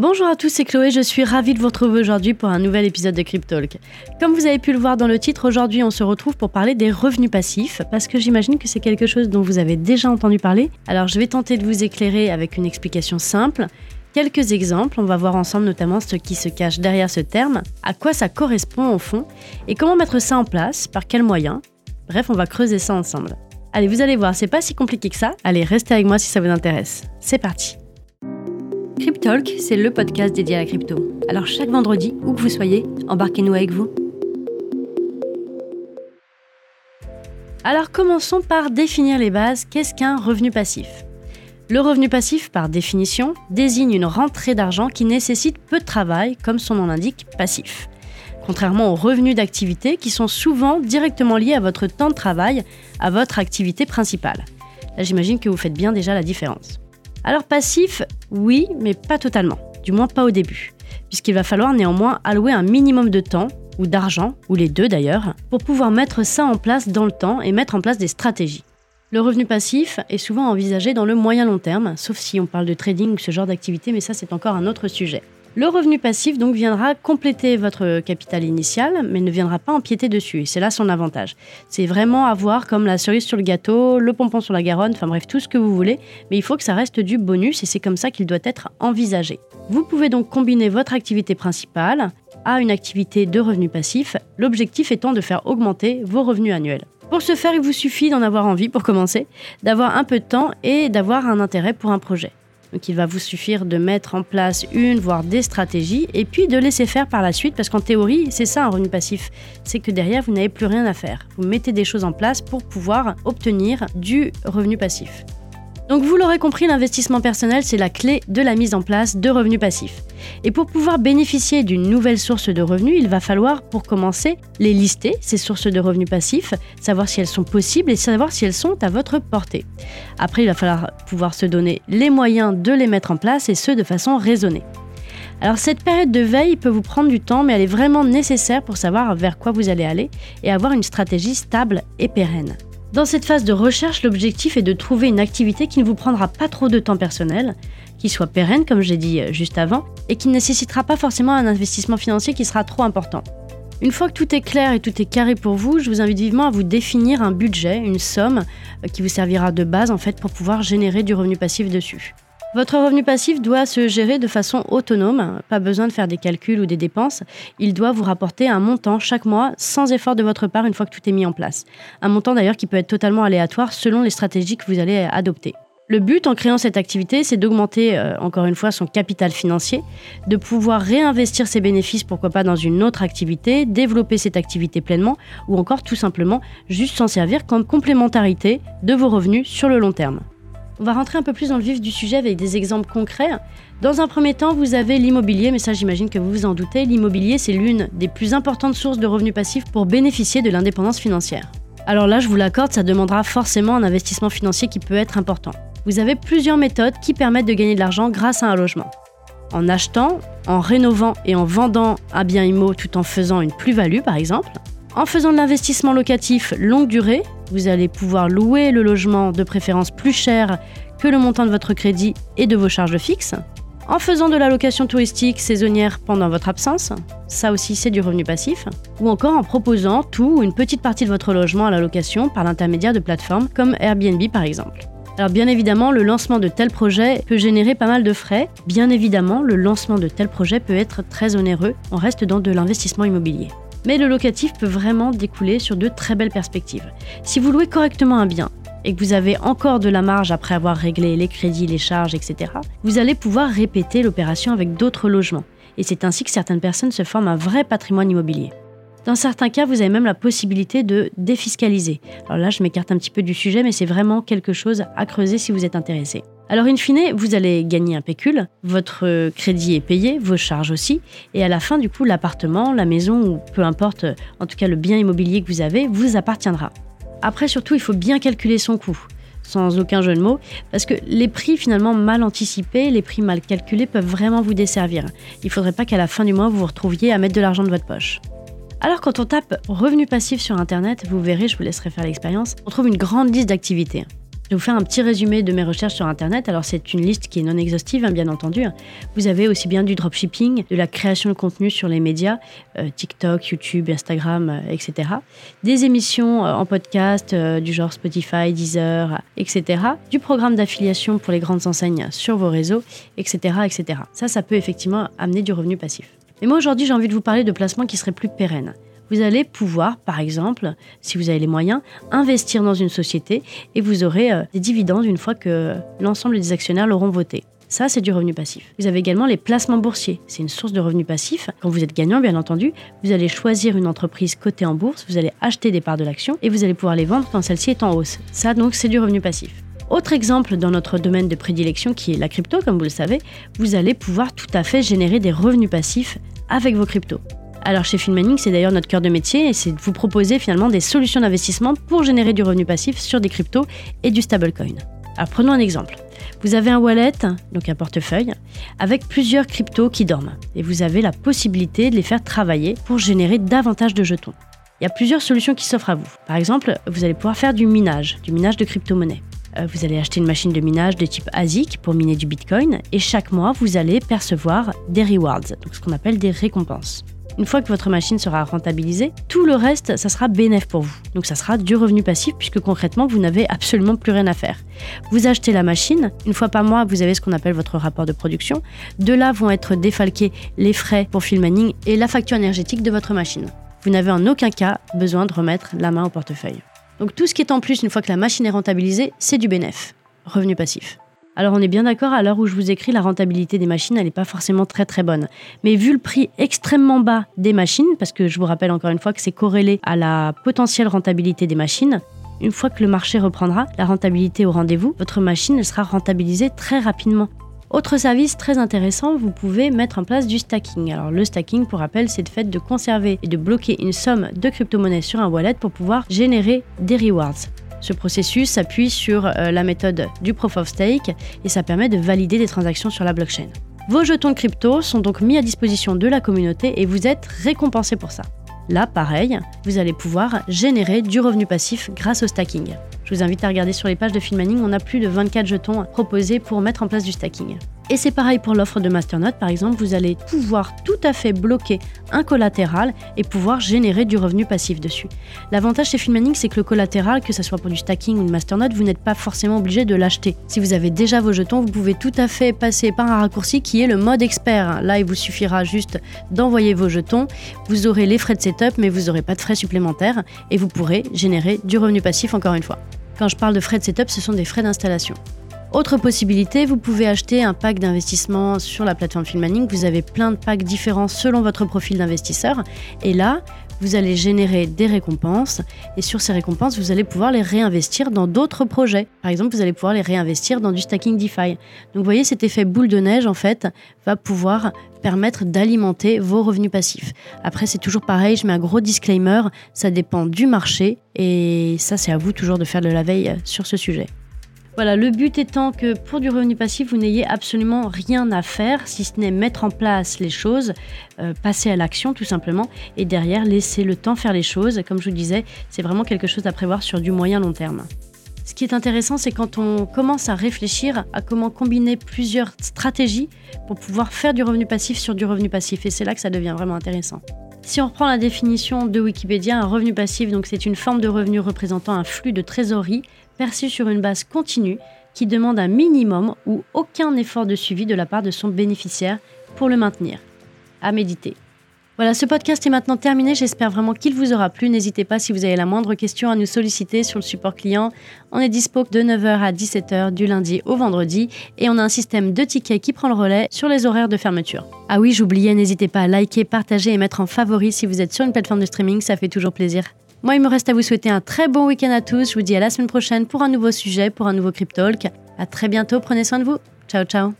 Bonjour à tous, c'est Chloé, je suis ravie de vous retrouver aujourd'hui pour un nouvel épisode de Cryptalk. Comme vous avez pu le voir dans le titre, aujourd'hui on se retrouve pour parler des revenus passifs, parce que j'imagine que c'est quelque chose dont vous avez déjà entendu parler. Alors je vais tenter de vous éclairer avec une explication simple. Quelques exemples, on va voir ensemble notamment ce qui se cache derrière ce terme, à quoi ça correspond au fond, et comment mettre ça en place, par quels moyens. Bref, on va creuser ça ensemble. Allez, vous allez voir, c'est pas si compliqué que ça. Allez, restez avec moi si ça vous intéresse. C'est parti. Cryptalk, c'est le podcast dédié à la crypto. Alors chaque vendredi, où que vous soyez, embarquez-nous avec vous. Alors commençons par définir les bases. Qu'est-ce qu'un revenu passif? Le revenu passif, par définition, désigne une rentrée d'argent qui nécessite peu de travail, comme son nom l'indique, passif. Contrairement aux revenus d'activité qui sont souvent directement liés à votre temps de travail, à votre activité principale. Là, j'imagine que vous faites bien déjà la différence. Alors passif, oui, mais pas totalement, du moins pas au début, puisqu'il va falloir néanmoins allouer un minimum de temps, ou d'argent, ou les deux d'ailleurs, pour pouvoir mettre ça en place dans le temps et mettre en place des stratégies. Le revenu passif est souvent envisagé dans le moyen long terme, sauf si on parle de trading ou ce genre d'activité, mais ça c'est encore un autre sujet. Le revenu passif donc viendra compléter votre capital initial, mais ne viendra pas empiéter dessus. Et c'est là son avantage. C'est vraiment avoir comme la cerise sur le gâteau, le pompon sur la Garonne, enfin bref, tout ce que vous voulez, mais il faut que ça reste du bonus et c'est comme ça qu'il doit être envisagé. Vous pouvez donc combiner votre activité principale à une activité de revenu passif, l'objectif étant de faire augmenter vos revenus annuels. Pour ce faire, il vous suffit d'en avoir envie pour commencer, d'avoir un peu de temps et d'avoir un intérêt pour un projet. Donc il va vous suffire de mettre en place une, voire des stratégies, et puis de laisser faire par la suite, parce qu'en théorie, c'est ça un revenu passif, c'est que derrière, vous n'avez plus rien à faire. Vous mettez des choses en place pour pouvoir obtenir du revenu passif. Donc vous l'aurez compris, l'investissement personnel, c'est la clé de la mise en place de revenus passifs. Et pour pouvoir bénéficier d'une nouvelle source de revenus, il va falloir, pour commencer, les lister, ces sources de revenus passifs, savoir si elles sont possibles et savoir si elles sont à votre portée. Après, il va falloir pouvoir se donner les moyens de les mettre en place et ce de façon raisonnée. Alors cette période de veille peut vous prendre du temps, mais elle est vraiment nécessaire pour savoir vers quoi vous allez aller et avoir une stratégie stable et pérenne. Dans cette phase de recherche, l'objectif est de trouver une activité qui ne vous prendra pas trop de temps personnel, qui soit pérenne, comme j'ai dit euh, juste avant, et qui ne nécessitera pas forcément un investissement financier qui sera trop important. Une fois que tout est clair et tout est carré pour vous, je vous invite vivement à vous définir un budget, une somme euh, qui vous servira de base en fait pour pouvoir générer du revenu passif dessus. Votre revenu passif doit se gérer de façon autonome, pas besoin de faire des calculs ou des dépenses. Il doit vous rapporter un montant chaque mois sans effort de votre part une fois que tout est mis en place. Un montant d'ailleurs qui peut être totalement aléatoire selon les stratégies que vous allez adopter. Le but en créant cette activité, c'est d'augmenter euh, encore une fois son capital financier, de pouvoir réinvestir ses bénéfices, pourquoi pas dans une autre activité, développer cette activité pleinement, ou encore tout simplement juste s'en servir comme complémentarité de vos revenus sur le long terme. On va rentrer un peu plus dans le vif du sujet avec des exemples concrets. Dans un premier temps, vous avez l'immobilier, mais ça j'imagine que vous vous en doutez. L'immobilier, c'est l'une des plus importantes sources de revenus passifs pour bénéficier de l'indépendance financière. Alors là, je vous l'accorde, ça demandera forcément un investissement financier qui peut être important. Vous avez plusieurs méthodes qui permettent de gagner de l'argent grâce à un logement. En achetant, en rénovant et en vendant un bien immo tout en faisant une plus-value par exemple. En faisant de l'investissement locatif longue durée, vous allez pouvoir louer le logement de préférence plus cher que le montant de votre crédit et de vos charges fixes. En faisant de la location touristique saisonnière pendant votre absence, ça aussi c'est du revenu passif. Ou encore en proposant tout ou une petite partie de votre logement à la location par l'intermédiaire de plateformes comme Airbnb par exemple. Alors bien évidemment, le lancement de tels projets peut générer pas mal de frais. Bien évidemment, le lancement de tels projets peut être très onéreux. On reste dans de l'investissement immobilier. Mais le locatif peut vraiment découler sur de très belles perspectives. Si vous louez correctement un bien et que vous avez encore de la marge après avoir réglé les crédits, les charges, etc., vous allez pouvoir répéter l'opération avec d'autres logements. Et c'est ainsi que certaines personnes se forment un vrai patrimoine immobilier. Dans certains cas, vous avez même la possibilité de défiscaliser. Alors là, je m'écarte un petit peu du sujet, mais c'est vraiment quelque chose à creuser si vous êtes intéressé. Alors, in fine, vous allez gagner un pécule, votre crédit est payé, vos charges aussi, et à la fin, du coup, l'appartement, la maison, ou peu importe, en tout cas le bien immobilier que vous avez, vous appartiendra. Après, surtout, il faut bien calculer son coût sans aucun jeu de mots, parce que les prix finalement mal anticipés, les prix mal calculés peuvent vraiment vous desservir. Il ne faudrait pas qu'à la fin du mois vous vous retrouviez à mettre de l'argent de votre poche. Alors quand on tape revenu passif sur internet, vous verrez, je vous laisserai faire l'expérience, on trouve une grande liste d'activités. Je vais vous faire un petit résumé de mes recherches sur Internet. Alors c'est une liste qui est non exhaustive, hein, bien entendu. Vous avez aussi bien du dropshipping, de la création de contenu sur les médias, euh, TikTok, YouTube, Instagram, euh, etc. Des émissions euh, en podcast du genre Spotify, Deezer, etc. Du programme d'affiliation pour les grandes enseignes sur vos réseaux, etc., etc. Ça, ça peut effectivement amener du revenu passif. Mais moi aujourd'hui, j'ai envie de vous parler de placements qui seraient plus pérennes vous allez pouvoir, par exemple, si vous avez les moyens, investir dans une société et vous aurez euh, des dividendes une fois que l'ensemble des actionnaires l'auront voté. Ça, c'est du revenu passif. Vous avez également les placements boursiers. C'est une source de revenu passif. Quand vous êtes gagnant, bien entendu, vous allez choisir une entreprise cotée en bourse, vous allez acheter des parts de l'action et vous allez pouvoir les vendre quand celle-ci est en hausse. Ça, donc, c'est du revenu passif. Autre exemple dans notre domaine de prédilection qui est la crypto, comme vous le savez, vous allez pouvoir tout à fait générer des revenus passifs avec vos cryptos. Alors chez Filmmaning, c'est d'ailleurs notre cœur de métier et c'est de vous proposer finalement des solutions d'investissement pour générer du revenu passif sur des cryptos et du stablecoin. Alors prenons un exemple. Vous avez un wallet, donc un portefeuille, avec plusieurs cryptos qui dorment et vous avez la possibilité de les faire travailler pour générer davantage de jetons. Il y a plusieurs solutions qui s'offrent à vous. Par exemple, vous allez pouvoir faire du minage, du minage de crypto-monnaies. Euh, vous allez acheter une machine de minage de type ASIC pour miner du Bitcoin et chaque mois, vous allez percevoir des rewards, donc ce qu'on appelle des récompenses. Une fois que votre machine sera rentabilisée, tout le reste, ça sera bénéf pour vous. Donc ça sera du revenu passif puisque concrètement, vous n'avez absolument plus rien à faire. Vous achetez la machine, une fois par mois, vous avez ce qu'on appelle votre rapport de production. De là vont être défalqués les frais pour filming et la facture énergétique de votre machine. Vous n'avez en aucun cas besoin de remettre la main au portefeuille. Donc tout ce qui est en plus une fois que la machine est rentabilisée, c'est du bénéf, revenu passif. Alors on est bien d'accord, à l'heure où je vous écris, la rentabilité des machines, elle n'est pas forcément très très bonne. Mais vu le prix extrêmement bas des machines, parce que je vous rappelle encore une fois que c'est corrélé à la potentielle rentabilité des machines, une fois que le marché reprendra, la rentabilité au rendez-vous, votre machine sera rentabilisée très rapidement. Autre service très intéressant, vous pouvez mettre en place du stacking. Alors le stacking, pour rappel, c'est le fait de conserver et de bloquer une somme de crypto-monnaies sur un wallet pour pouvoir générer des rewards. Ce processus s'appuie sur euh, la méthode du Proof of Stake et ça permet de valider des transactions sur la blockchain. Vos jetons de crypto sont donc mis à disposition de la communauté et vous êtes récompensé pour ça. Là, pareil, vous allez pouvoir générer du revenu passif grâce au stacking. Je vous invite à regarder sur les pages de Filmaning, on a plus de 24 jetons proposés pour mettre en place du stacking. Et c'est pareil pour l'offre de Masternote, par exemple, vous allez pouvoir tout à fait bloquer un collatéral et pouvoir générer du revenu passif dessus. L'avantage chez Filmaning, c'est que le collatéral, que ce soit pour du stacking ou une Masternote, vous n'êtes pas forcément obligé de l'acheter. Si vous avez déjà vos jetons, vous pouvez tout à fait passer par un raccourci qui est le mode expert. Là, il vous suffira juste d'envoyer vos jetons, vous aurez les frais de setup, mais vous n'aurez pas de frais supplémentaires et vous pourrez générer du revenu passif encore une fois. Quand je parle de frais de setup, ce sont des frais d'installation. Autre possibilité, vous pouvez acheter un pack d'investissement sur la plateforme Filmaning. Vous avez plein de packs différents selon votre profil d'investisseur. Et là, vous allez générer des récompenses et sur ces récompenses, vous allez pouvoir les réinvestir dans d'autres projets. Par exemple, vous allez pouvoir les réinvestir dans du stacking DeFi. Donc vous voyez, cet effet boule de neige, en fait, va pouvoir permettre d'alimenter vos revenus passifs. Après, c'est toujours pareil, je mets un gros disclaimer, ça dépend du marché et ça, c'est à vous toujours de faire de la veille sur ce sujet. Voilà, le but étant que pour du revenu passif, vous n'ayez absolument rien à faire, si ce n'est mettre en place les choses, euh, passer à l'action tout simplement, et derrière laisser le temps faire les choses. Comme je vous disais, c'est vraiment quelque chose à prévoir sur du moyen long terme. Ce qui est intéressant, c'est quand on commence à réfléchir à comment combiner plusieurs stratégies pour pouvoir faire du revenu passif sur du revenu passif, et c'est là que ça devient vraiment intéressant. Si on reprend la définition de Wikipédia, un revenu passif, donc c'est une forme de revenu représentant un flux de trésorerie perçu sur une base continue qui demande un minimum ou aucun effort de suivi de la part de son bénéficiaire pour le maintenir. À méditer. Voilà, ce podcast est maintenant terminé. J'espère vraiment qu'il vous aura plu. N'hésitez pas si vous avez la moindre question à nous solliciter sur le support client. On est dispo de 9h à 17h du lundi au vendredi et on a un système de tickets qui prend le relais sur les horaires de fermeture. Ah oui, j'oubliais, n'hésitez pas à liker, partager et mettre en favori si vous êtes sur une plateforme de streaming, ça fait toujours plaisir. Moi, il me reste à vous souhaiter un très bon week-end à tous. Je vous dis à la semaine prochaine pour un nouveau sujet, pour un nouveau Cryptalk. À très bientôt, prenez soin de vous. Ciao, ciao.